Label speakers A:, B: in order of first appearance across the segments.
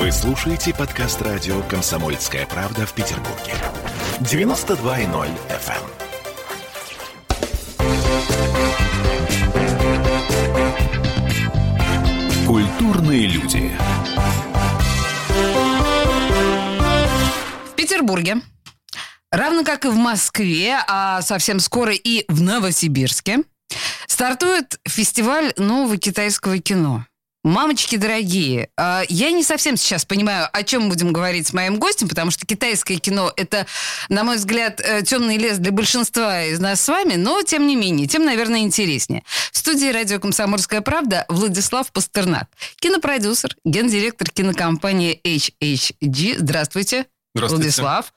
A: Вы слушаете подкаст радио «Комсомольская правда» в Петербурге. 92.0 FM. Культурные люди.
B: В Петербурге, равно как и в Москве, а совсем скоро и в Новосибирске, стартует фестиваль нового китайского кино. Мамочки дорогие, а, я не совсем сейчас понимаю, о чем будем говорить с моим гостем, потому что китайское кино это, на мой взгляд, э, темный лес для большинства из нас с вами, но тем не менее, тем, наверное, интереснее. В студии радио «Комсомольская правда» Владислав Пастернак, кинопродюсер, гендиректор кинокомпании HHG. Здравствуйте,
C: Здравствуйте.
B: Владислав.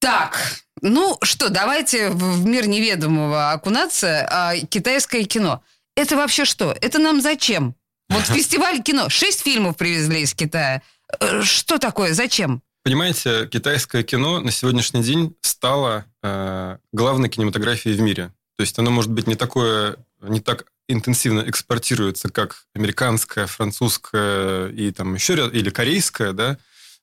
B: Так, ну что, давайте в мир неведомого окунаться. А, китайское кино. Это вообще что? Это нам зачем? Вот фестиваль кино. Шесть фильмов привезли из Китая. Э, Что такое? Зачем?
C: Понимаете, китайское кино на сегодняшний день стало э, главной кинематографией в мире. То есть оно, может быть, не такое, не так интенсивно экспортируется, как американское, французское и там еще ряд, или корейское, да,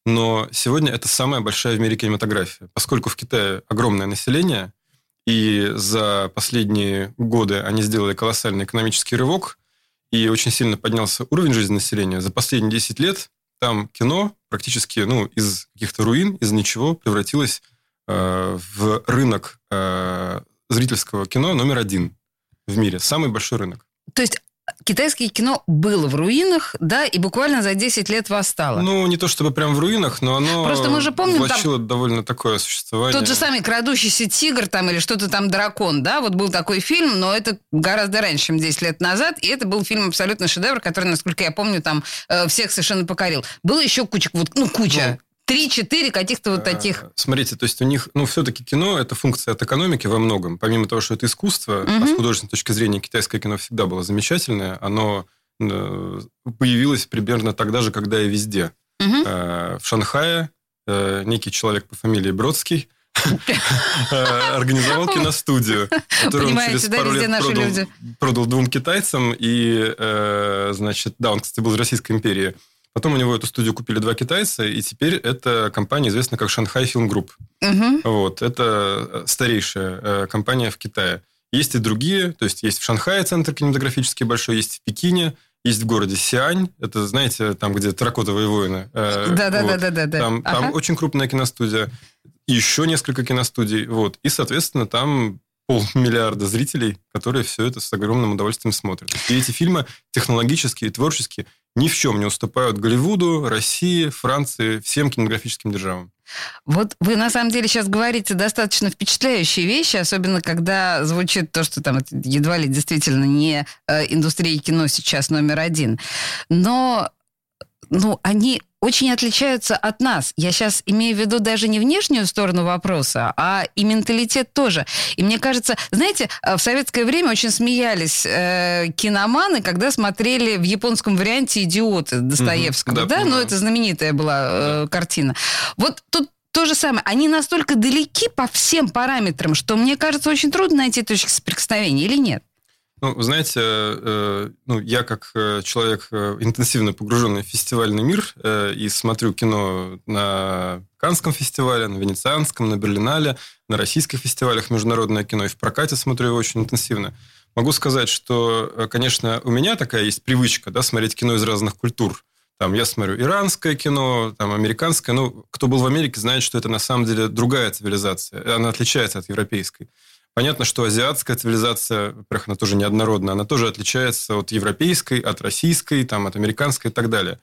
C: но сегодня это самая большая в мире кинематография, поскольку в Китае огромное население, и за последние годы они сделали колоссальный экономический рывок, и очень сильно поднялся уровень жизни населения. За последние 10 лет там кино практически ну, из каких-то руин, из ничего превратилось э, в рынок э, зрительского кино номер один в мире. Самый большой рынок.
B: То есть китайское кино было в руинах, да, и буквально за 10 лет восстало.
C: Ну, не то чтобы прям в руинах, но оно
B: Просто мы же помним,
C: влачило довольно такое существование.
B: Тот же самый «Крадущийся тигр» там или что-то там «Дракон», да, вот был такой фильм, но это гораздо раньше, чем 10 лет назад, и это был фильм абсолютно шедевр, который, насколько я помню, там э, всех совершенно покорил. Было еще куча, вот, ну, куча, три-четыре каких-то вот таких.
C: Э, Смотрите, то есть у них, ну, все-таки кино – это функция от экономики во многом. Помимо того, что это искусство, а с художественной точки зрения китайское кино всегда было замечательное, оно э, появилось примерно тогда же, когда и везде. Э, В Шанхае некий человек по фамилии Бродский организовал киностудию, которую он через пару лет продал, двум китайцам. И, значит, да, он, кстати, был из Российской империи. Потом у него эту студию купили два китайца, и теперь эта компания известна как Shanghai Film Group.
B: Мгм.
C: Вот, это старейшая э, компания в Китае. Есть и другие, то есть есть в Шанхае центр кинематографический большой, есть в Пекине, есть в городе Сиань, это, знаете, там, где терракотовые воины. Э, вот.
B: Да-да-да-да-да.
C: Там, там
B: Ага.
C: очень крупная киностудия, еще несколько киностудий, вот. И, соответственно, там полмиллиарда зрителей, которые все это с огромным удовольствием смотрят. И эти фильмы технологически и творчески ни в чем не уступают Голливуду, России, Франции, всем кинематографическим державам.
B: Вот вы на самом деле сейчас говорите достаточно впечатляющие вещи, особенно когда звучит то, что там едва ли действительно не э, индустрия кино сейчас номер один. Но ну, они очень отличаются от нас. Я сейчас имею в виду даже не внешнюю сторону вопроса, а и менталитет тоже. И мне кажется, знаете, э, в советское время очень смеялись э, киноманы, когда смотрели в японском варианте «Идиоты» Достоевского.
C: да,
B: да, ну это знаменитая была э, картина. Вот тут то же самое. Они настолько далеки по всем параметрам, что мне кажется, очень трудно найти точки соприкосновения или нет?
C: Ну, вы знаете, э, ну, я как э, человек э, интенсивно погруженный в фестивальный мир и смотрю кино на Канском фестивале, на Венецианском, на Берлинале, на российских фестивалях международное кино, и в прокате смотрю его очень интенсивно. Могу сказать, что, конечно, у меня такая есть привычка, да, смотреть кино из разных культур. Там я смотрю иранское кино, там американское. Ну, кто был в Америке, знает, что это на самом деле другая цивилизация. Она отличается от европейской. Понятно, что азиатская цивилизация, во-первых, она тоже неоднородна, она тоже отличается от европейской, от российской, там, от американской и так далее.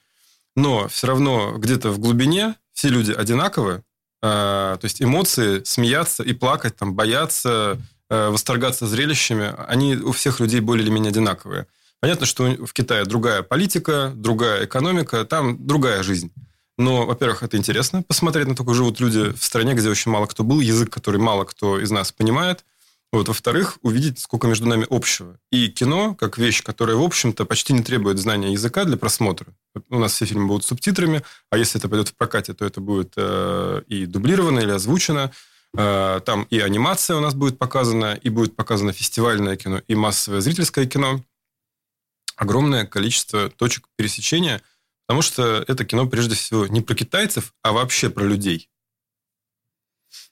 C: Но все равно где-то в глубине все люди одинаковы, а, то есть эмоции, смеяться и плакать, там, бояться, э, восторгаться зрелищами, они у всех людей более или менее одинаковые. Понятно, что в Китае другая политика, другая экономика, там другая жизнь. Но, во-первых, это интересно посмотреть на то, как живут люди в стране, где очень мало кто был, язык, который мало кто из нас понимает. Вот. Во-вторых, увидеть, сколько между нами общего. И кино, как вещь, которая, в общем-то, почти не требует знания языка для просмотра. У нас все фильмы будут субтитрами, а если это пойдет в прокате, то это будет э, и дублировано, или озвучено. Э, там и анимация у нас будет показана, и будет показано фестивальное кино, и массовое зрительское кино. Огромное количество точек пересечения, Потому что это кино прежде всего не про китайцев, а вообще про людей.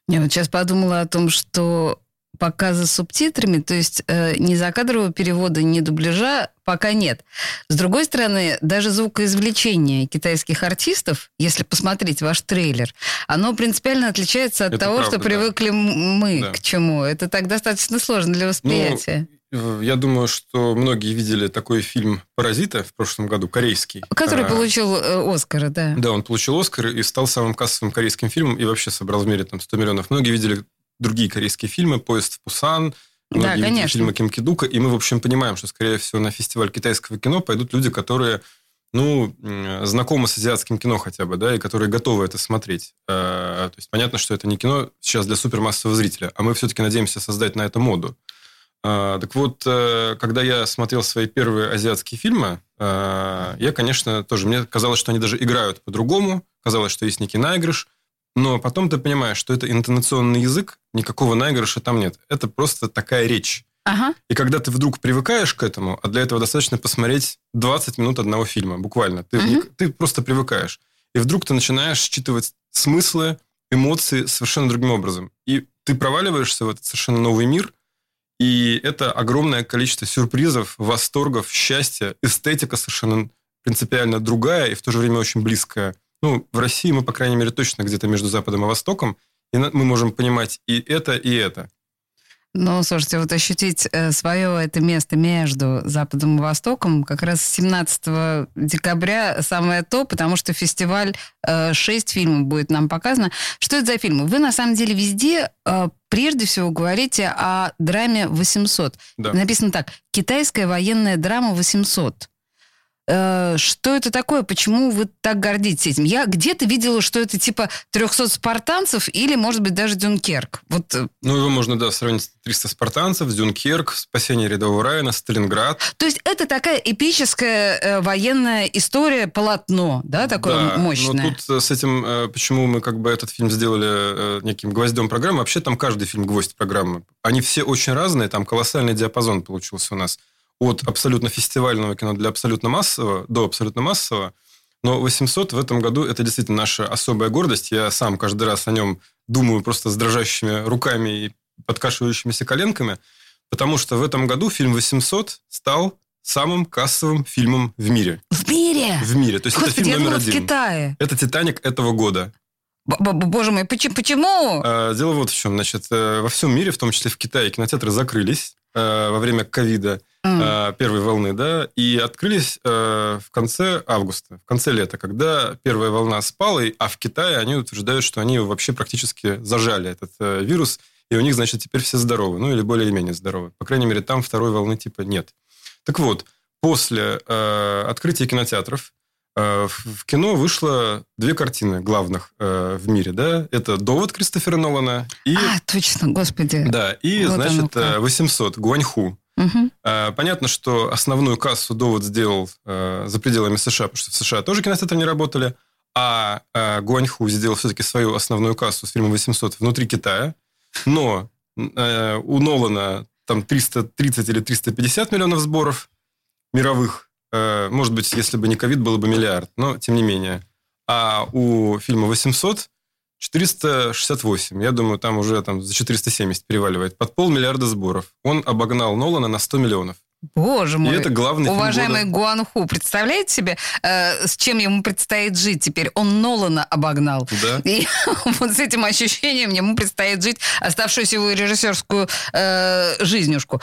B: Я вот сейчас подумала о том, что показа с субтитрами, то есть э, ни закадрового перевода, ни дубляжа пока нет. С другой стороны, даже звукоизвлечение китайских артистов, если посмотреть ваш трейлер, оно принципиально отличается от
C: Это
B: того,
C: правда,
B: что привыкли м- мы
C: Да.
B: к чему. Это так достаточно сложно для восприятия.
C: Э, Я думаю, что многие видели такой фильм «Паразиты» в прошлом году, корейский.
B: Который
C: А,
B: получил э, Оскара, да.
C: Да, он получил Оскар и стал самым кассовым корейским фильмом и вообще собрал в мире там 100 миллионов. Многие видели другие корейские фильмы «Поезд в Пусан»,
B: Да,
C: многие видели
B: конечно.
C: фильмы Ким Кидука, и мы, в общем, понимаем, что, скорее всего, на фестиваль китайского кино пойдут люди, которые ну, знакомы с азиатским кино хотя бы, да, и которые готовы это смотреть. Э, То есть понятно, что это не кино сейчас для супермассового зрителя, а мы все-таки надеемся создать на это моду. А, Так вот, э, когда я смотрел свои первые азиатские фильмы, э, я, конечно, тоже... Мне казалось, что они даже играют по-другому. Казалось, что есть некий наигрыш. Но потом ты понимаешь, что это интонационный язык, никакого наигрыша там нет. Это просто такая речь.
B: Ага.
C: И когда ты вдруг привыкаешь к этому, а для этого достаточно посмотреть 20 минут одного фильма, буквально. Ты, не- ты просто привыкаешь. И вдруг ты начинаешь считывать смыслы, эмоции совершенно другим образом. И ты проваливаешься в этот совершенно новый мир, и это огромное количество сюрпризов, восторгов, счастья, эстетика совершенно принципиально другая и в то же время очень близкая. Ну, в России мы, по крайней мере, точно где-то между Западом и Востоком, и мы можем понимать и это, и это.
B: Ну, слушайте, вот ощутить свое это место между Западом и Востоком как раз 17 декабря самое то, потому что фестиваль э, 6 фильмов будет нам показано. Что это за фильмы? Вы, на самом деле, везде э, прежде всего говорите о драме 800.
C: Да.
B: Написано так. Китайская военная драма 800. Э, Что это такое? Почему вы так гордитесь этим? Я где-то видела, что это типа 300 спартанцев или, может быть, даже Дюнкерк. Вот э,
C: Ну, его можно, да, сравнить с 300 спартанцев, Дюнкерк, спасение рядового Райана, Сталинград.
B: То есть это такая эпическая э, военная история, полотно, да, такое
C: Да,
B: мощное.
C: Но тут э, с этим, э, почему мы как бы этот фильм сделали э, неким гвоздем программы, вообще там каждый фильм гвоздь программы. Они все очень разные, там колоссальный диапазон получился у нас. От абсолютно фестивального кино для абсолютно массового до абсолютно массового. Но 800 в этом году это действительно наша особая гордость. Я сам каждый раз о нем думаю просто с дрожащими руками и подкашивающимися коленками, потому что в этом году фильм 800 стал самым кассовым фильмом в мире.
B: В мире!
C: В мире. То есть это
B: Господи,
C: фильм
B: я
C: номер
B: думала, в
C: один.
B: Китае.
C: Это «Титаник» этого года.
B: Боже мой, поч- почему?
C: А, Дело вот в чем. Значит, э, во всем мире, в том числе в Китае, кинотеатры закрылись э, во время ковида Э, первой волны, да, и открылись э, в конце августа, в конце лета, когда первая волна спала, а в Китае они утверждают, что они вообще практически зажали этот э, вирус, и у них, значит, теперь все здоровы, ну или более-менее здоровы. По крайней мере, там второй волны типа нет. Так вот, после открытия кинотеатров в кино вышло две картины главных э, в мире, да, это «Довод» Кристофера Нолана и...
B: А, точно, господи.
C: Да, и,
B: Вот
C: значит,
B: как.
C: э, 800 Гуаньху. Э, Понятно, что основную кассу довод сделал э, за пределами США, потому что в США тоже кинотеатры не работали, а э, Гуаньху сделал все-таки свою основную кассу с фильмом 800 внутри Китая. Но у Нолана там 330 или 350 миллионов сборов мировых. Может быть, если бы не ковид, было бы миллиард, но тем не менее. А у фильма 800 468. Я думаю, там уже там за 470 переваливает. Под полмиллиарда сборов. Он обогнал Нолана на 100 миллионов.
B: Боже
C: И
B: мой.
C: это главный фильм
B: Уважаемый
C: года.
B: Гуанху, представляете себе, э, с чем ему предстоит жить теперь? Он Нолана обогнал.
C: Да.
B: И вот с этим ощущением ему предстоит жить оставшуюся его режиссерскую э, жизнюшку.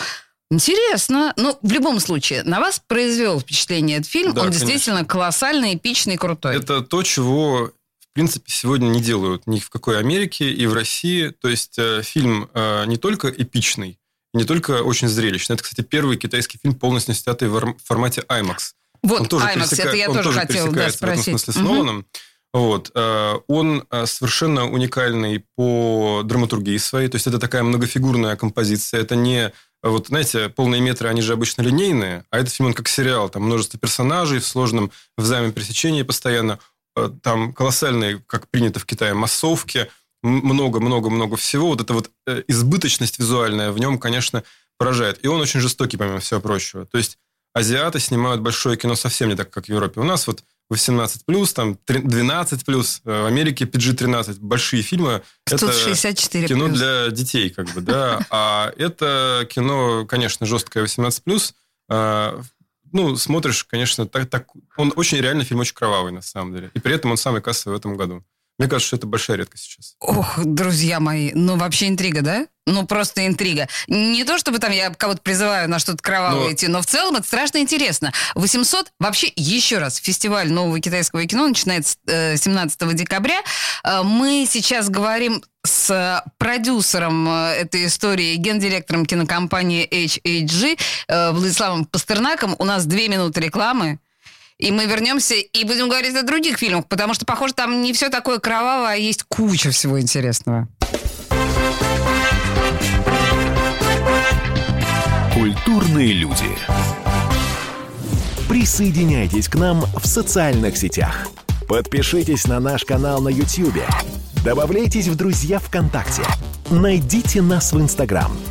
B: Интересно. Ну, в любом случае, на вас произвел впечатление этот фильм.
C: Да,
B: Он
C: конечно.
B: действительно колоссальный, эпичный, крутой.
C: Это то, чего, в принципе, сегодня не делают ни в какой Америке и в России. То есть э, фильм э, не только эпичный, не только очень зрелищный. Это, кстати, первый китайский фильм, полностью снятый в формате IMAX.
B: вот,
C: он тоже,
B: IMAX,
C: пересека-
B: это я
C: он
B: тоже
C: тоже
B: хотела да,
C: пересекается в этом
B: спросить.
C: смысле с
B: Мгм.
C: Ноланом. Вот. э, Он совершенно уникальный по драматургии своей. То есть это такая многофигурная композиция. Это не... Вот, знаете, полные метры, они же обычно линейные, а этот фильм, он как сериал. Там множество персонажей в сложном взаимопересечении постоянно. Э, Там колоссальные, как принято в Китае, массовки. Много-много-много всего. Вот эта вот э, избыточность визуальная в нем, конечно, поражает. И он очень жестокий, помимо всего прочего. То есть азиаты снимают большое кино совсем не так, как в Европе. У нас вот 18+, там 12+, в Америке PG-13. Большие фильмы.
B: Тут это 64
C: кино для детей, как бы, да. А это кино, конечно, жесткое 18+. А, ну, смотришь, конечно, так, так... Он очень реально фильм очень кровавый, на самом деле. И при этом он самый кассовый в этом году. Мне кажется, что это большая редкость сейчас.
B: Ох, друзья мои, ну вообще интрига, да? Ну, просто интрига. Не то, чтобы там я кого-то призываю на что-то кровавое но... идти, но в целом это страшно интересно. 800, вообще, еще раз, фестиваль нового китайского кино начинается э, 17 декабря. Э, мы сейчас говорим с продюсером э, этой истории, гендиректором кинокомпании HHG э, Владиславом Пастернаком. У нас две минуты рекламы. И мы вернемся и будем говорить о других фильмах, потому что, похоже, там не все такое кровавое, а есть куча всего интересного.
A: Культурные люди. Присоединяйтесь к нам в социальных сетях. Подпишитесь на наш канал на YouTube. Добавляйтесь в друзья ВКонтакте. Найдите нас в Инстаграм –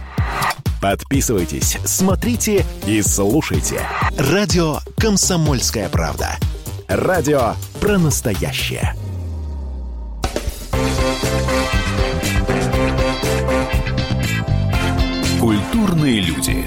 A: Подписывайтесь, смотрите и слушайте. Радио «Комсомольская правда». Радио про настоящее. Культурные люди.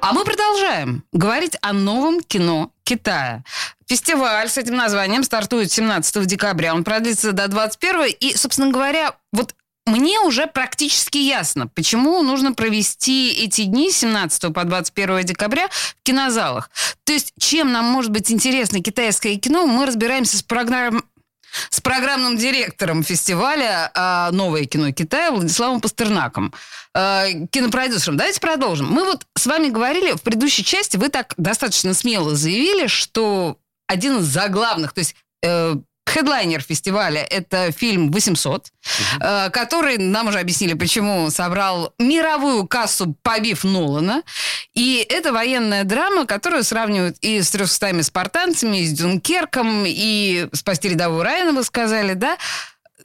B: А мы продолжаем говорить о новом кино Китая. Фестиваль с этим названием стартует 17 декабря. Он продлится до 21 и, собственно говоря, вот мне уже практически ясно, почему нужно провести эти дни с 17 по 21 декабря в кинозалах. То есть, чем нам может быть интересно китайское кино, мы разбираемся с программой с программным директором фестиваля а, «Новое кино Китая» Владиславом Пастернаком, э, кинопродюсером. Давайте продолжим. Мы вот с вами говорили в предыдущей части, вы так достаточно смело заявили, что один из заглавных, то есть э, Хедлайнер фестиваля – это фильм «800», угу. э, который, нам уже объяснили, почему собрал мировую кассу, побив Нолана. И это военная драма, которую сравнивают и с «300 спартанцами», и с «Дюнкерком», и «Спасти рядового Райана», вы сказали, да?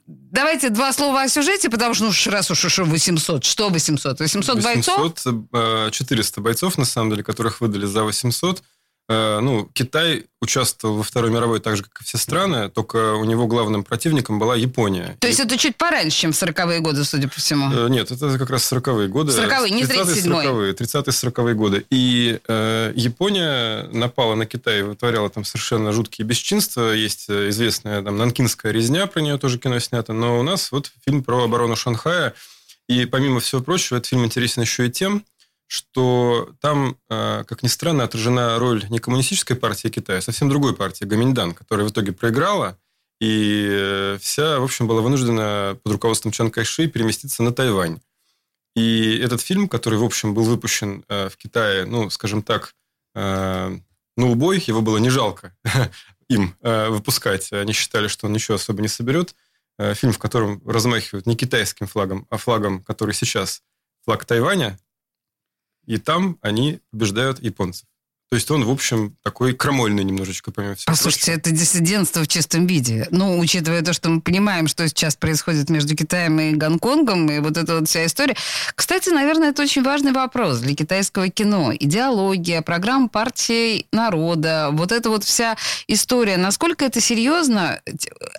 B: Давайте два слова о сюжете, потому что, ну, раз уж, уж 800, что 800? 800 бойцов?
C: 800, 400 бойцов, на самом деле, которых выдали за 800. Э, ну, Китай участвовал во Второй мировой так же, как и все страны, только у него главным противником была Япония.
B: То есть и... это чуть пораньше, чем в 40-е годы, судя по всему?
C: Э, нет, это как раз 40-е годы.
B: 40-е, не 37-е.
C: 30-40-е годы. И э, Япония напала на Китай и вытворяла там совершенно жуткие бесчинства. Есть э, известная там Нанкинская резня, про нее тоже кино снято. Но у нас вот фильм про оборону Шанхая. И помимо всего прочего, этот фильм интересен еще и тем, что там, э, как ни странно, отражена роль не коммунистической партии Китая, а совсем другой партии, Гаминьдан, которая в итоге проиграла, и э, вся, в общем, была вынуждена под руководством Чан Кайши переместиться на Тайвань. И этот фильм, который, в общем, был выпущен э, в Китае, ну, скажем так, на убой, его было не жалко им выпускать. Они считали, что он ничего особо не соберет. Фильм, в котором размахивают не китайским флагом, а флагом, который сейчас флаг Тайваня, и там они побеждают японцев. То есть он, в общем, такой крамольный немножечко, помимо всего.
B: Послушайте, это диссидентство в чистом виде. Ну, учитывая то, что мы понимаем, что сейчас происходит между Китаем и Гонконгом, и вот эта вот вся история. Кстати, наверное, это очень важный вопрос для китайского кино. Идеология, программа партии народа, вот эта вот вся история. Насколько это серьезно?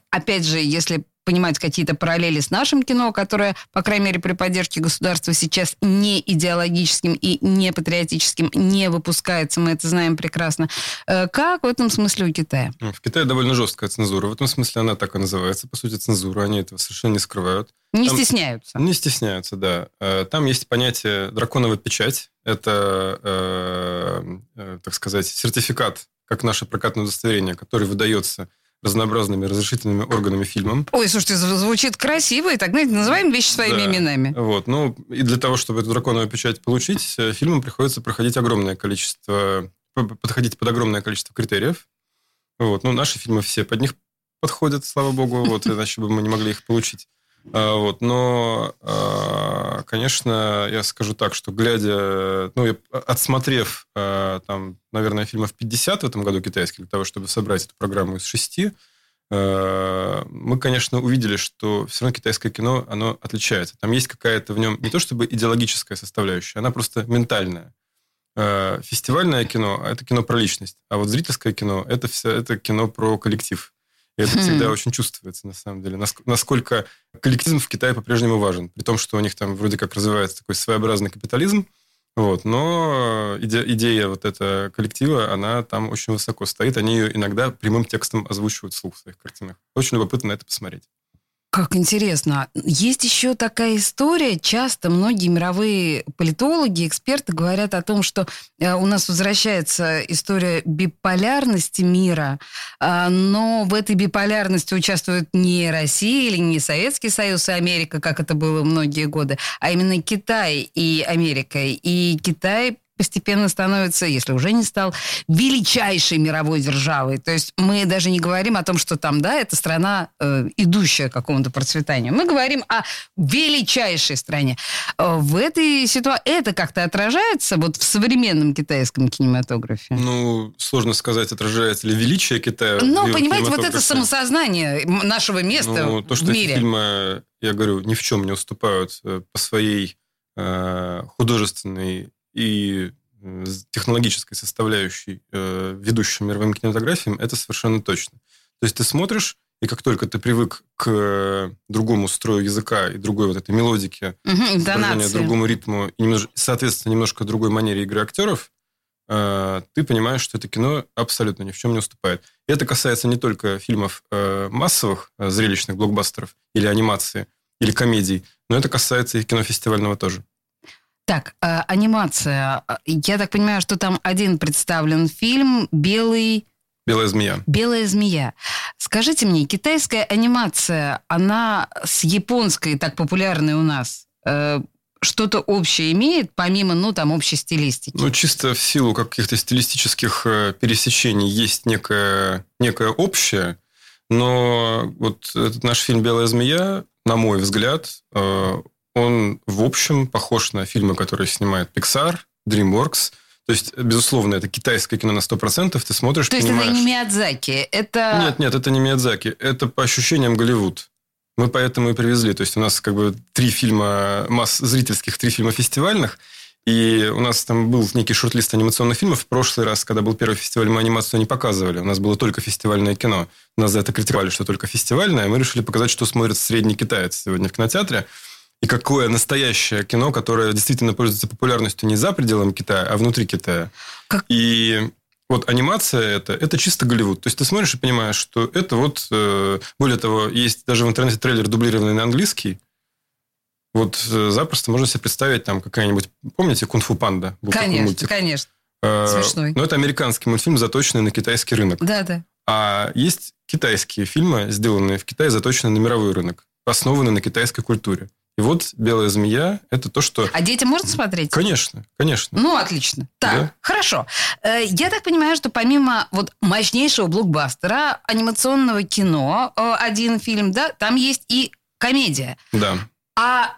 B: Опять же, если понимать какие-то параллели с нашим кино, которое, по крайней мере, при поддержке государства сейчас не идеологическим и не патриотическим не выпускается, мы это знаем прекрасно. Э, как в этом смысле у Китая?
C: Ну, в Китае довольно жесткая цензура. В этом смысле она так и называется, по сути, цензура. Они этого совершенно не скрывают.
B: Не Там... стесняются.
C: Не стесняются, да. Э, там есть понятие драконовая печать. Это, э, э, так сказать, сертификат, как наше прокатное удостоверение, который выдается разнообразными разрешительными органами фильмом.
B: Ой, слушайте, звучит красиво, и так, знаете, называем вещи своими да. именами.
C: Вот, ну, и для того, чтобы эту драконовую печать получить, э, фильмам приходится проходить огромное количество, подходить под огромное количество критериев. Вот, ну, наши фильмы все под них подходят, слава богу, вот, иначе бы мы не могли их получить. А, вот, но, а, конечно, я скажу так, что глядя, ну, отсмотрев, а, там, наверное, фильмов 50 в этом году китайских, для того, чтобы собрать эту программу из шести, мы, конечно, увидели, что все равно китайское кино, оно отличается. Там есть какая-то в нем не то чтобы идеологическая составляющая, она просто ментальная. Фестивальное кино – это кино про личность, а вот зрительское кино – это, все, это кино про коллектив. И это всегда очень чувствуется, на самом деле. Насколько коллективизм в Китае по-прежнему важен. При том, что у них там вроде как развивается такой своеобразный капитализм, вот, но идея, идея вот этого коллектива, она там очень высоко стоит. Они ее иногда прямым текстом озвучивают вслух в своих картинах. Очень любопытно на это посмотреть.
B: Как интересно. Есть еще такая история. Часто многие мировые политологи, эксперты говорят о том, что э, у нас возвращается история биполярности мира, а, но в этой биполярности участвуют не Россия или не Советский Союз и Америка, как это было многие годы, а именно Китай и Америка. И Китай постепенно становится, если уже не стал, величайшей мировой державой. То есть мы даже не говорим о том, что там, да, это страна, э, идущая к какому-то процветанию. Мы говорим о величайшей стране. Э, в этой ситуации это как-то отражается вот в современном китайском кинематографе?
C: Ну, сложно сказать, отражается ли величие Китая.
B: Ну, понимаете, вот это самосознание нашего места ну,
C: то, что
B: в мире.
C: Фильмы, я говорю, ни в чем не уступают э, по своей э, художественной и технологической составляющей э, ведущим мировым кинематографиям, это совершенно точно. То есть ты смотришь, и как только ты привык к другому строю языка и другой вот этой мелодике,
B: угу,
C: другому ритму и, немножко, соответственно, немножко другой манере игры актеров, э, ты понимаешь, что это кино абсолютно ни в чем не уступает. И это касается не только фильмов э, массовых, э, зрелищных блокбастеров или анимации, или комедий, но это касается и кино фестивального тоже.
B: Так, э, анимация. Я так понимаю, что там один представлен фильм «Белый...»
C: «Белая змея».
B: «Белая змея». Скажите мне, китайская анимация, она с японской, так популярной у нас, э, что-то общее имеет, помимо, ну, там, общей стилистики?
C: Ну, чисто в силу каких-то стилистических э, пересечений есть некое, некое общее, но вот этот наш фильм «Белая змея», на мой взгляд, э, он, в общем, похож на фильмы, которые снимает Pixar, DreamWorks. То есть, безусловно, это китайское кино на 100%. Ты смотришь,
B: То есть
C: понимаешь...
B: это не Миядзаки, это...
C: Нет, нет, это не Миядзаки. Это по ощущениям Голливуд. Мы поэтому и привезли. То есть, у нас как бы три фильма, масс зрительских, три фильма фестивальных. И у нас там был некий шорт-лист анимационных фильмов. В прошлый раз, когда был первый фестиваль, мы анимацию не показывали. У нас было только фестивальное кино. Нас за это критиковали, что только фестивальное. Мы решили показать, что смотрит средний китаец сегодня в кинотеатре и какое настоящее кино, которое действительно пользуется популярностью не за пределами Китая, а внутри Китая. Как... И вот анимация это, это чисто Голливуд. То есть ты смотришь и понимаешь, что это вот... Э, более того, есть даже в интернете трейлер, дублированный на английский. Вот э, запросто можно себе представить там какая-нибудь... Помните «Кунг-фу панда»?
B: Был конечно, конечно. Э, Смешной.
C: Но это американский мультфильм, заточенный на китайский рынок.
B: Да, да.
C: А есть китайские фильмы, сделанные в Китае, заточенные на мировой рынок, основанные на китайской культуре. И вот «Белая змея» – это то, что...
B: А детям можно смотреть?
C: Конечно, конечно.
B: Ну, отлично. Так, да? хорошо. Э, я так понимаю, что помимо вот мощнейшего блокбастера, анимационного кино, э, один фильм, да, там есть и комедия.
C: Да.
B: А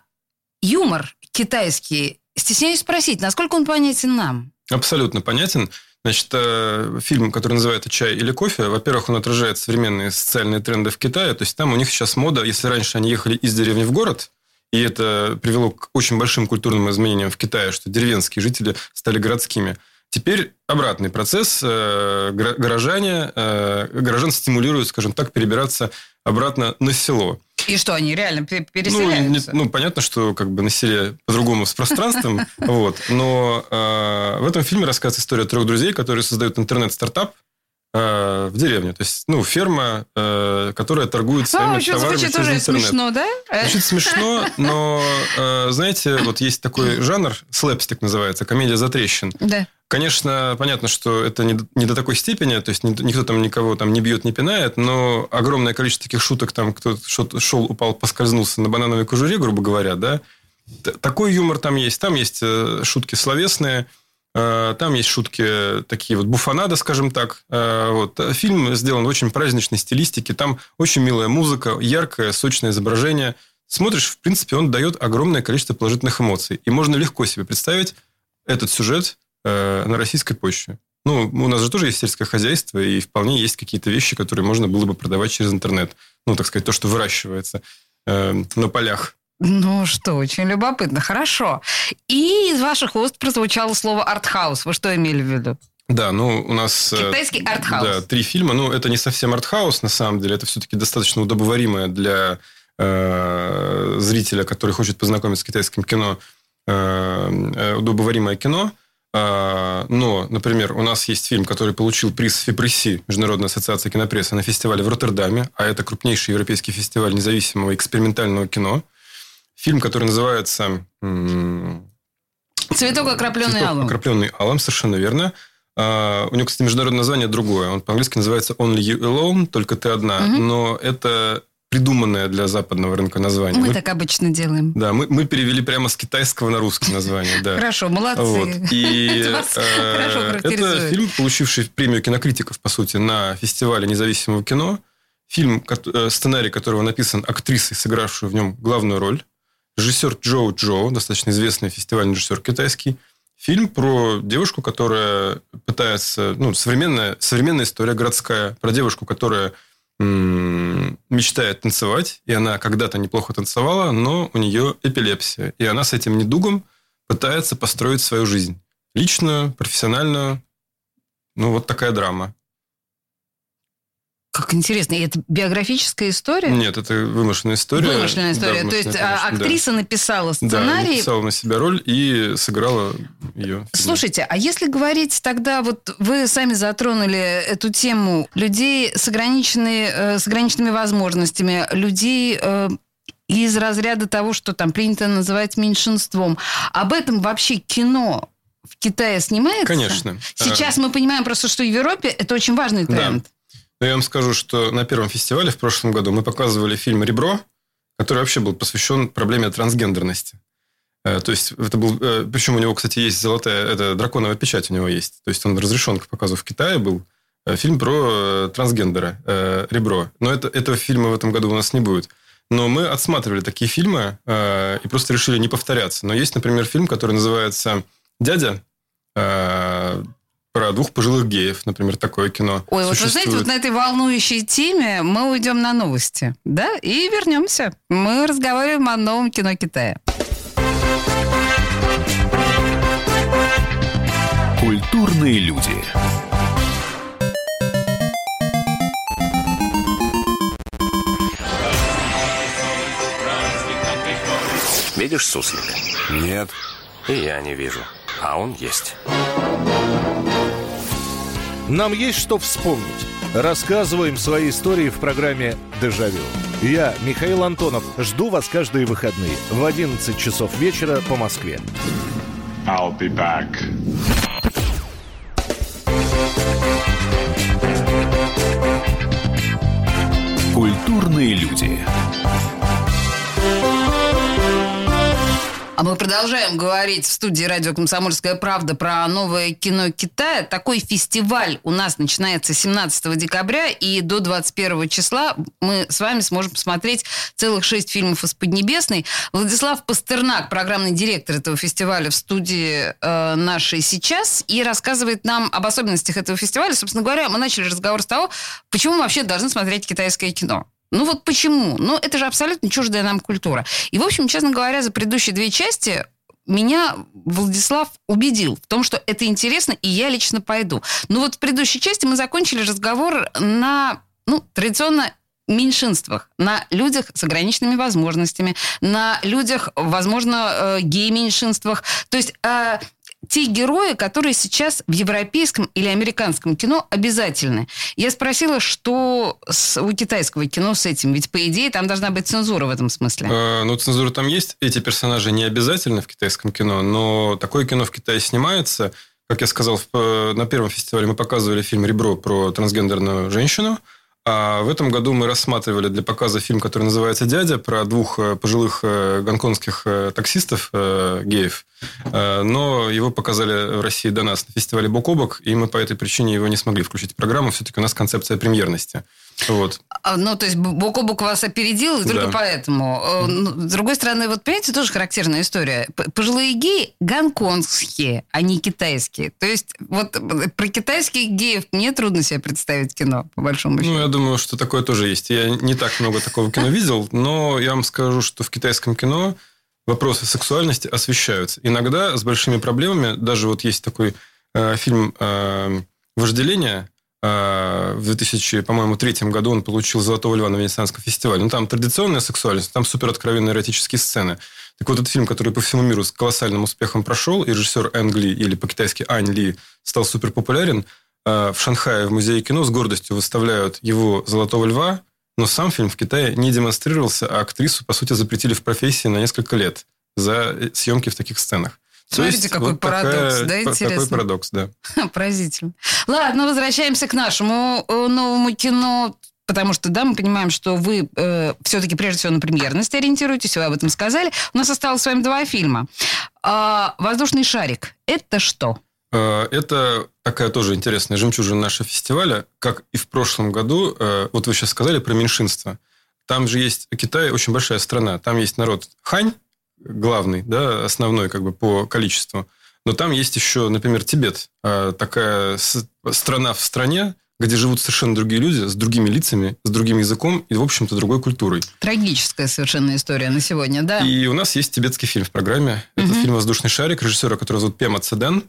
B: юмор китайский, стесняюсь спросить, насколько он понятен нам?
C: Абсолютно понятен. Значит, э, фильм, который называется «Чай или кофе», во-первых, он отражает современные социальные тренды в Китае. То есть там у них сейчас мода, если раньше они ехали из деревни в город, и это привело к очень большим культурным изменениям в Китае, что деревенские жители стали городскими. Теперь обратный процесс. Э, горожане, э, горожан стимулируют, скажем так, перебираться обратно на село.
B: И что, они реально переселяются?
C: Ну, не, ну понятно, что как бы на селе по-другому с пространством, вот. Но э, в этом фильме рассказывается история трех друзей, которые создают интернет-стартап, в деревне. То есть, ну, ферма, э, которая торгует своими а, товарами через
B: тоже
C: интернет.
B: смешно, да?
C: Звучит смешно, но, э, знаете, вот есть такой жанр, слэпстик называется, комедия за трещин.
B: Да.
C: Конечно, понятно, что это не, не до такой степени, то есть никто там никого там не бьет, не пинает, но огромное количество таких шуток, там кто-то шел, упал, поскользнулся на банановой кожуре, грубо говоря, да, такой юмор там есть. Там есть шутки словесные, Э, там есть шутки такие вот буфанада, скажем так. Э, вот. Фильм сделан в очень праздничной стилистике. Там очень милая музыка, яркое, сочное изображение. Смотришь, в принципе, он дает огромное количество положительных эмоций. И можно легко себе представить этот сюжет э, на российской почве. Ну, у нас же тоже есть сельское хозяйство, и вполне есть какие-то вещи, которые можно было бы продавать через интернет. Ну, так сказать, то, что выращивается на полях
B: Ну что, очень любопытно. Хорошо. И из ваших уст прозвучало слово артхаус. Вы что имели в виду?
C: Да, ну у нас...
B: э, Китайский артхаус.
C: Да, три фильма. Ну, это не совсем артхаус, на самом деле. Это все-таки достаточно удобоваримое для э, зрителя, который хочет познакомиться с китайским кино, э, э удобоваримое кино. Э, но, например, у нас есть фильм, который получил приз ФИПРЕССИ, Международная ассоциация кинопрессы, на фестивале в Роттердаме, а это крупнейший европейский фестиваль независимого экспериментального кино – Фильм, который называется...
B: «Цветок, окропленный
C: Цветок,
B: алым».
C: окропленный алым, совершенно верно. Uh, у него, кстати, международное название другое. Он по-английски называется Only You Alone, только ты одна. Угу. Но это придуманное для западного рынка название.
B: Мы, мы так обычно делаем.
C: Да, мы, мы перевели прямо с китайского на русский название. Да.
B: Хорошо, молодцы. Вот.
C: И э, это фильм, получивший премию кинокритиков, по сути, на фестивале независимого кино. Фильм, э, сценарий которого написан актрисой, сыгравшей в нем главную роль режиссер Джоу Джоу, достаточно известный фестивальный режиссер китайский. Фильм про девушку, которая пытается... Ну, современная, современная история городская про девушку, которая мечтает танцевать, и она когда-то неплохо танцевала, но у нее эпилепсия. И она с этим недугом пытается построить свою жизнь. Личную, профессиональную. Ну, вот такая драма.
B: Как интересно. И это биографическая история?
C: Нет, это вымышленная история.
B: Вымышленная история. Да, То есть а, конечно, актриса да. написала сценарий.
C: Да, написала на себя роль и сыграла ее.
B: Слушайте, а если говорить тогда, вот вы сами затронули эту тему людей с, ограниченными, э, с ограниченными возможностями, людей э, из разряда того, что там принято называть меньшинством. Об этом вообще кино в Китае снимается?
C: Конечно.
B: Сейчас мы понимаем просто, что в Европе это очень важный тренд. Да.
C: Но я вам скажу, что на первом фестивале в прошлом году мы показывали фильм «Ребро», который вообще был посвящен проблеме трансгендерности. Э, то есть, это был... Э, Причем у него, кстати, есть золотая... Это драконовая печать у него есть. То есть, он разрешен к показу в Китае был. Э, фильм про трансгендера «Ребро». Но это, этого фильма в этом году у нас не будет. Но мы отсматривали такие фильмы и просто решили не повторяться. Но есть, например, фильм, который называется «Дядя», про двух пожилых геев, например, такое кино.
B: Ой, вот вы знаете, вот на этой волнующей теме мы уйдем на новости, да, и вернемся. Мы разговариваем о новом кино Китая.
A: Культурные люди.
D: Видишь суслика?
E: Нет.
D: И я не вижу. А он есть.
E: Нам есть что вспомнить. Рассказываем свои истории в программе «Дежавю». Я, Михаил Антонов, жду вас каждые выходные в 11 часов вечера по Москве.
F: I'll be back.
A: Культурные люди.
B: Мы продолжаем говорить в студии радио «Комсомольская правда» про новое кино Китая. Такой фестиваль у нас начинается 17 декабря, и до 21 числа мы с вами сможем посмотреть целых шесть фильмов из Поднебесной. Владислав Пастернак, программный директор этого фестиваля в студии э, нашей сейчас, и рассказывает нам об особенностях этого фестиваля. Собственно говоря, мы начали разговор с того, почему мы вообще должны смотреть китайское кино. Ну вот почему? Ну это же абсолютно чуждая нам культура. И, в общем, честно говоря, за предыдущие две части меня Владислав убедил в том, что это интересно, и я лично пойду. Ну вот в предыдущей части мы закончили разговор на, ну, традиционно меньшинствах, на людях с ограниченными возможностями, на людях, возможно, э, гей-меньшинствах. То есть э, те герои, которые сейчас в европейском или американском кино обязательны. Я спросила, что с, у китайского кино с этим? Ведь, по идее, там должна быть цензура в этом смысле.
C: Э, ну, цензура там есть. Эти персонажи не обязательны в китайском кино, но такое кино в Китае снимается. Как я сказал, в, на первом фестивале мы показывали фильм «Ребро» про трансгендерную женщину – а в этом году мы рассматривали для показа фильм, который называется «Дядя», про двух э, пожилых э, гонконгских э, таксистов, геев. Но его показали в России до нас на фестивале «Бок о бок», и мы по этой причине его не смогли включить в программу. Все-таки у нас концепция премьерности. Вот.
B: А, ну, то есть бок о бок вас опередил, и только да. поэтому. Ну, с другой стороны, вот понимаете, тоже характерная история. Пожилые геи гонконгские, а не китайские. То есть вот про китайских геев мне трудно себе представить кино, по большому счету.
C: Ну, я думаю, что такое тоже есть. Я не так много такого кино видел, но я вам скажу, что в китайском кино вопросы сексуальности освещаются. Иногда с большими проблемами, даже вот есть такой э, фильм э, «Вожделение», э, в 2000, по-моему, третьем году он получил «Золотого льва» на Венецианском фестивале. Ну, там традиционная сексуальность, там супер откровенные эротические сцены. Так вот, этот фильм, который по всему миру с колоссальным успехом прошел, и режиссер Энг Ли, или по-китайски Ань Ли, стал супер популярен, э, в Шанхае в Музее кино с гордостью выставляют его «Золотого льва», но сам фильм в Китае не демонстрировался, а актрису, по сути, запретили в профессии на несколько лет за э, съемки в таких сценах. То
B: Смотрите,
C: есть
B: какой
C: вот
B: парадокс,
C: такая-
B: да, интересно?
C: Такой парадокс, да.
B: Поразительно. Ладно, возвращаемся к нашему э, новому кино. Потому что, да, мы понимаем, что вы э, все-таки прежде всего на премьерность ориентируетесь, вы об этом сказали. У нас осталось с вами два фильма. А, «Воздушный шарик» — это что?
C: Э, Это такая тоже интересная жемчужина нашего фестиваля. Как и в прошлом году, э, вот вы сейчас сказали про меньшинство. Там же есть Китай очень большая страна. Там есть народ Хань, главный, да, основной как бы по количеству. Но там есть еще, например, Тибет. э, Такая страна в стране, где живут совершенно другие люди, с другими лицами, с другим языком и, в общем-то, другой культурой.
B: Трагическая совершенно история на сегодня, да?
C: И у нас есть тибетский фильм в программе. Это
B: Мгм.
C: фильм «Воздушный шарик», режиссера, которого зовут Пема Цеден.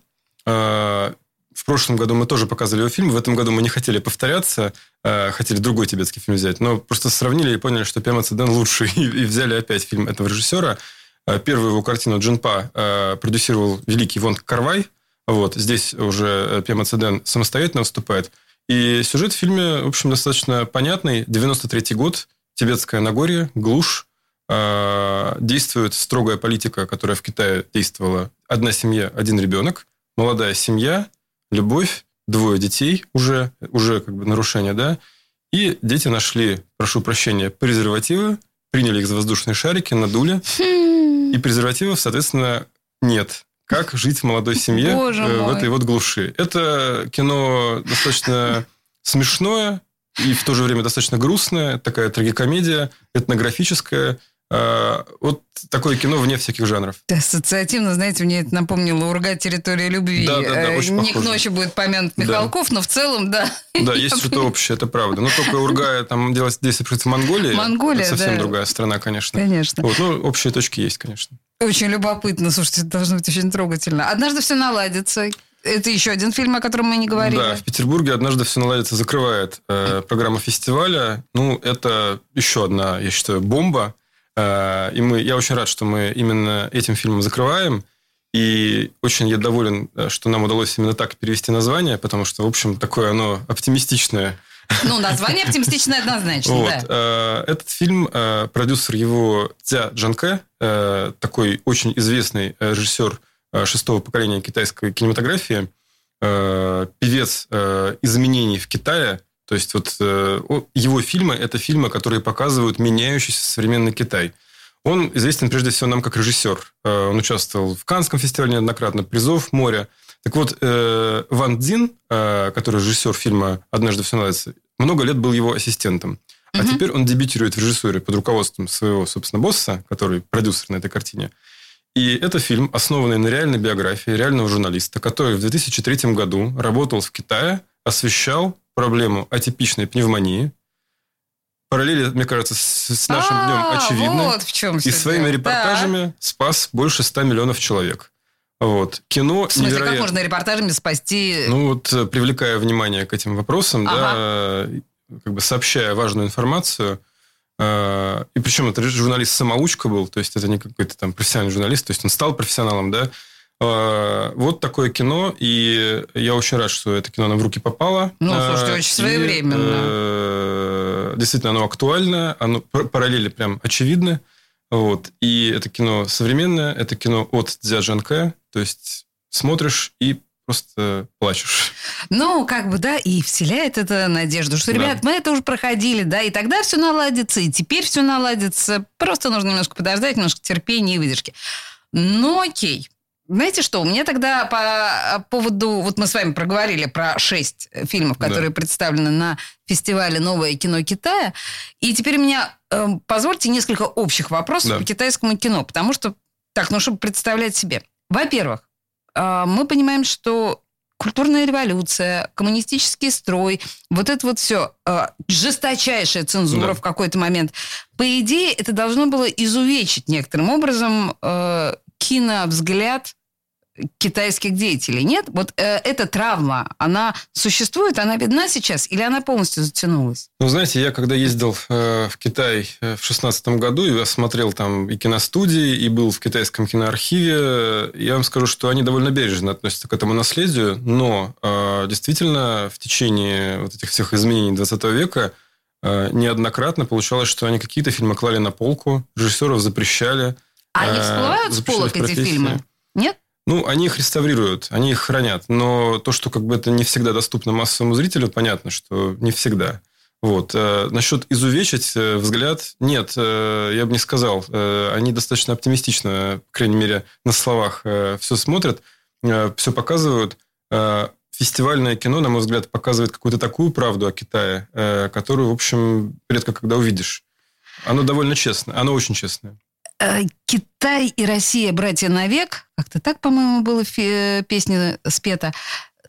C: А, В прошлом году мы тоже показывали его фильм. В этом году мы не хотели повторяться, а, хотели другой тибетский фильм взять. Но просто сравнили и поняли, что Пема Цеден лучший. И, и взяли опять фильм этого режиссера. А, Первую его картину «Джинпа» а, продюсировал великий Вон Карвай. Вот. Здесь уже э, Пема Цеден самостоятельно выступает. И сюжет в фильме, в общем, достаточно понятный. 93-й год, Тибетское Нагорье, глушь. Действует строгая политика, которая в Китае действовала. Одна семья, один ребенок. Молодая семья, любовь, двое детей уже, уже как бы нарушение, да. И дети нашли, прошу прощения, презервативы, приняли их за воздушные шарики, надули. И презервативов, соответственно, нет. Как жить в молодой семье э, в этой вот глуши? Это кино достаточно смешное и в то же время достаточно грустное, такая трагикомедия, этнографическая. А, Вот такое кино вне всяких жанров.
B: Да, Ассоциативно, знаете, мне это напомнило «Урга. Территория любви».
C: Да, да, да,
B: Э,
C: очень
B: Не к
C: похоже.
B: ночи будет помянут
C: Да.
B: Михалков, но в целом, да.
C: Да, есть что-то общее, это правда. Но только Ургая там делать происходит в Монголии.
B: Монголия,
C: это совсем
B: да.
C: другая страна, конечно.
B: Конечно.
C: Вот, ну, общие точки есть, конечно.
B: Очень любопытно. Слушайте, это должно быть очень трогательно. «Однажды все наладится». Это еще один фильм, о котором мы не говорили.
C: Да, в Петербурге однажды все наладится, закрывает э, программа фестиваля. Ну, это еще одна, я считаю, бомба. Э, и мы, я очень рад, что мы именно этим фильмом закрываем. И очень я доволен, э, что нам удалось именно так перевести название, потому что, в общем, такое оно оптимистичное.
B: Ну, название оптимистичное однозначно,
C: Вот.
B: да.
C: Э, Этот фильм, продюсер его Ця Джанке, такой очень известный режиссер шестого поколения китайской кинематографии, певец изменений в Китае. То есть вот э, его фильмы – это фильмы, которые показывают меняющийся современный Китай. Он известен прежде всего нам как режиссер. Э, Он участвовал в Каннском фестивале неоднократно, призов море. Так вот, э, Ван Дзин, который режиссер фильма «Однажды все наладится», много лет был его ассистентом. А
B: Мгм.
C: теперь он дебютирует в режиссуре под руководством своего, собственно, босса, который продюсер на этой картине. И это фильм, основанный на реальной биографии реального журналиста, который в 2003 году работал в Китае, освещал проблему атипичной пневмонии. Параллели, мне кажется, с, с нашим
B: А,
C: днем очевидны.
B: Вот в чем
C: И своими репортажами спас больше 100 миллионов человек. Вот. Кино
B: В смысле, как
C: невероятно.
B: можно репортажами спасти...
C: Ну вот, э, привлекая внимание к этим вопросам,
B: Ага.
C: да, как бы сообщая важную информацию, э, и причем это журналист-самоучка был, то есть это не какой-то там профессиональный журналист, то есть он стал профессионалом, да. Э, Вот такое кино, и я очень рад, что это кино нам в руки попало.
B: Ну,
C: Э,
B: слушайте, очень
C: и,
B: своевременно.
C: э, Действительно, оно актуальное, оно пар- параллели прям очевидны. Вот. И это кино современное, это кино от Дзя Джанке, то есть смотришь и просто плачешь.
B: Ну, как бы, да, и вселяет это надежду, что,
C: Да.
B: ребят, мы это уже проходили, да, и тогда все наладится, и теперь все наладится. Просто нужно немножко подождать, немножко терпения и выдержки. Ну, окей. Знаете что, у меня тогда по поводу... Вот мы с вами проговорили про шесть фильмов,
C: Да.
B: которые представлены на фестивале «Новое кино Китая». И теперь у меня, э, позвольте, несколько общих вопросов
C: Да.
B: по китайскому кино. Потому что, так, ну, чтобы представлять себе. Во-первых, э, мы понимаем, что культурная революция, коммунистический строй, вот это вот все, э, жесточайшая цензура
C: Да.
B: в какой-то момент. По идее, это должно было изувечить некоторым образом э, киновзгляд китайских деятелей. Нет? Вот э, эта травма, она существует, она видна сейчас или она полностью затянулась?
C: Ну, знаете, я когда ездил э, в Китай э, в шестнадцатом году, и осмотрел там и киностудии, и был в китайском киноархиве, э, я вам скажу, что они довольно бережно относятся к этому наследию, но э, действительно в течение вот этих всех изменений 20 века э, неоднократно получалось, что они какие-то фильмы клали на полку, режиссеров запрещали.
B: А они
C: э,
B: всплывают с полок эти фильмы? Нет?
C: Ну, они их реставрируют, они их хранят. Но то, что как бы это не всегда доступно массовому зрителю, понятно, что не всегда. Вот. Э, Насчет изувечить э, взгляд, нет, я бы не сказал. Они достаточно оптимистично, по крайней мере, на словах все смотрят, все показывают. Фестивальное кино, на мой взгляд, показывает какую-то такую правду о Китае, которую, в общем, редко когда увидишь. Оно довольно честное, оно очень честное.
B: Э, Китай и Россия братья навек. Как-то так, по-моему, фи- песне спета.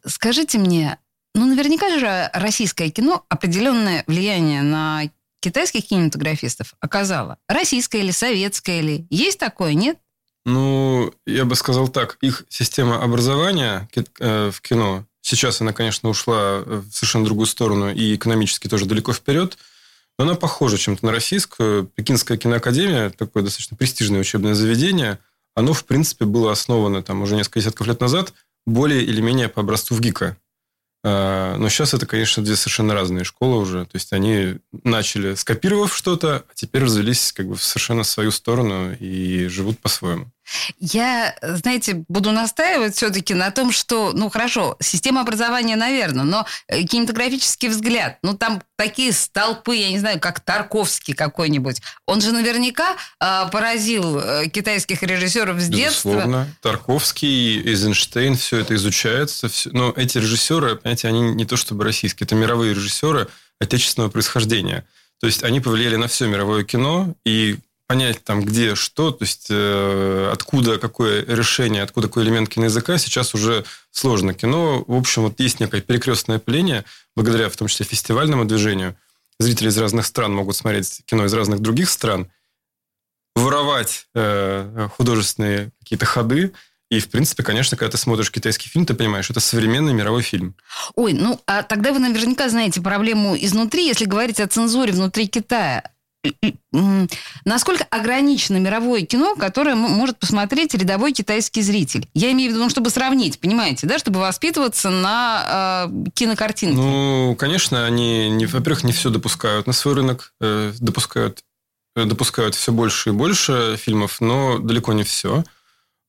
B: Скажите мне, ну наверняка же российское кино определенное влияние на китайских кинематографистов оказало. Российское или советское или... Есть такое, нет?
C: Ну, я бы сказал так, их система образования э, в кино, сейчас она, конечно, ушла в совершенно другую сторону и экономически тоже далеко вперед, но она похожа чем-то на российскую. Пекинская киноакадемия, такое достаточно престижное учебное заведение, оно, в принципе, было основано там уже несколько десятков лет назад более или менее по образцу ВГИКа. Э, Но сейчас это, конечно, две совершенно разные школы уже. То есть они начали скопировав что-то, а теперь развелись как бы в совершенно свою сторону и живут по-своему.
B: Я, знаете, буду настаивать все-таки на том, что, ну хорошо, система образования, наверное, но э, кинематографический взгляд, ну там такие столпы, я не знаю, как Тарковский какой-нибудь, он же наверняка э, поразил китайских режиссеров с детства.
C: Безусловно. Тарковский, Эйзенштейн, все это изучается. всё- Но эти режиссеры, понимаете, они не то чтобы российские, это мировые режиссеры отечественного происхождения. То есть они повлияли на все мировое кино, и понять там, где что, то есть э, откуда какое решение, откуда какой элемент киноязыка, сейчас уже сложно. Кино, в общем, вот есть некое перекрестное пыление, благодаря в том числе фестивальному движению. Зрители из разных стран могут смотреть кино из разных других стран, воровать э, художественные какие-то ходы. И, в принципе, конечно, когда ты смотришь китайский фильм, ты понимаешь, это современный мировой фильм.
B: Ой, ну а тогда вы наверняка знаете проблему изнутри, если говорить о цензуре внутри Китая. Насколько ограничено мировое кино, которое может посмотреть рядовой китайский зритель? Я имею в виду, ну, чтобы сравнить, понимаете, да, чтобы воспитываться на э, кинокартинке.
C: Ну, конечно, они, не, во-первых, не все допускают на свой рынок, э, допускают, э, допускают все больше и больше фильмов, но далеко не все.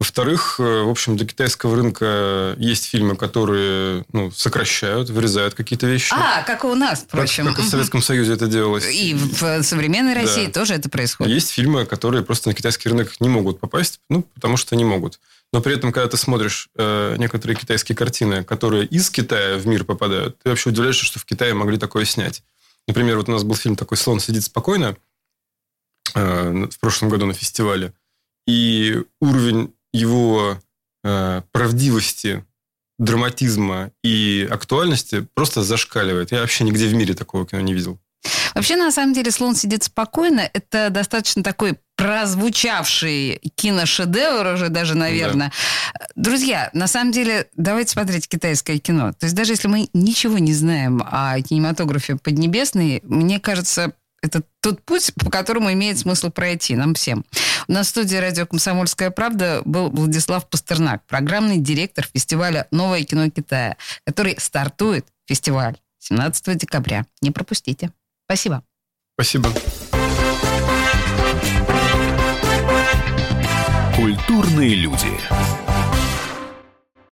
C: Во-вторых, э, в общем, для китайского рынка есть фильмы, которые ну, сокращают, вырезают какие-то вещи.
B: а, как и у нас,
C: как,
B: впрочем.
C: как и в Советском Союзе это делалось.
B: И в современной
C: Да.
B: России тоже это происходит.
C: Есть фильмы, которые просто на китайский рынок не могут попасть, ну, потому что не могут. Но при этом, когда ты смотришь э, некоторые китайские картины, которые из Китая в мир попадают, ты вообще удивляешься, что в Китае могли такое снять. Например, вот у нас был фильм такой «Слон сидит спокойно» э, в прошлом году на фестивале. И уровень его э, правдивости, драматизма и актуальности просто зашкаливает. Я вообще нигде в мире такого кино не видел.
B: Вообще, на самом деле, «Слон сидит спокойно» — это достаточно такой прозвучавший киношедевр уже даже, наверное. Друзья, на самом деле, давайте смотреть китайское кино. То есть даже если мы ничего не знаем о кинематографе Поднебесной, мне кажется, это тот путь, по которому имеет смысл пройти нам всем. У нас в студии радио «Комсомольская правда» был Владислав Пастернак, программный директор фестиваля «Новое кино Китая», который стартует фестиваль 17 декабря. Не пропустите. Спасибо.
C: Спасибо.
A: Культурные люди.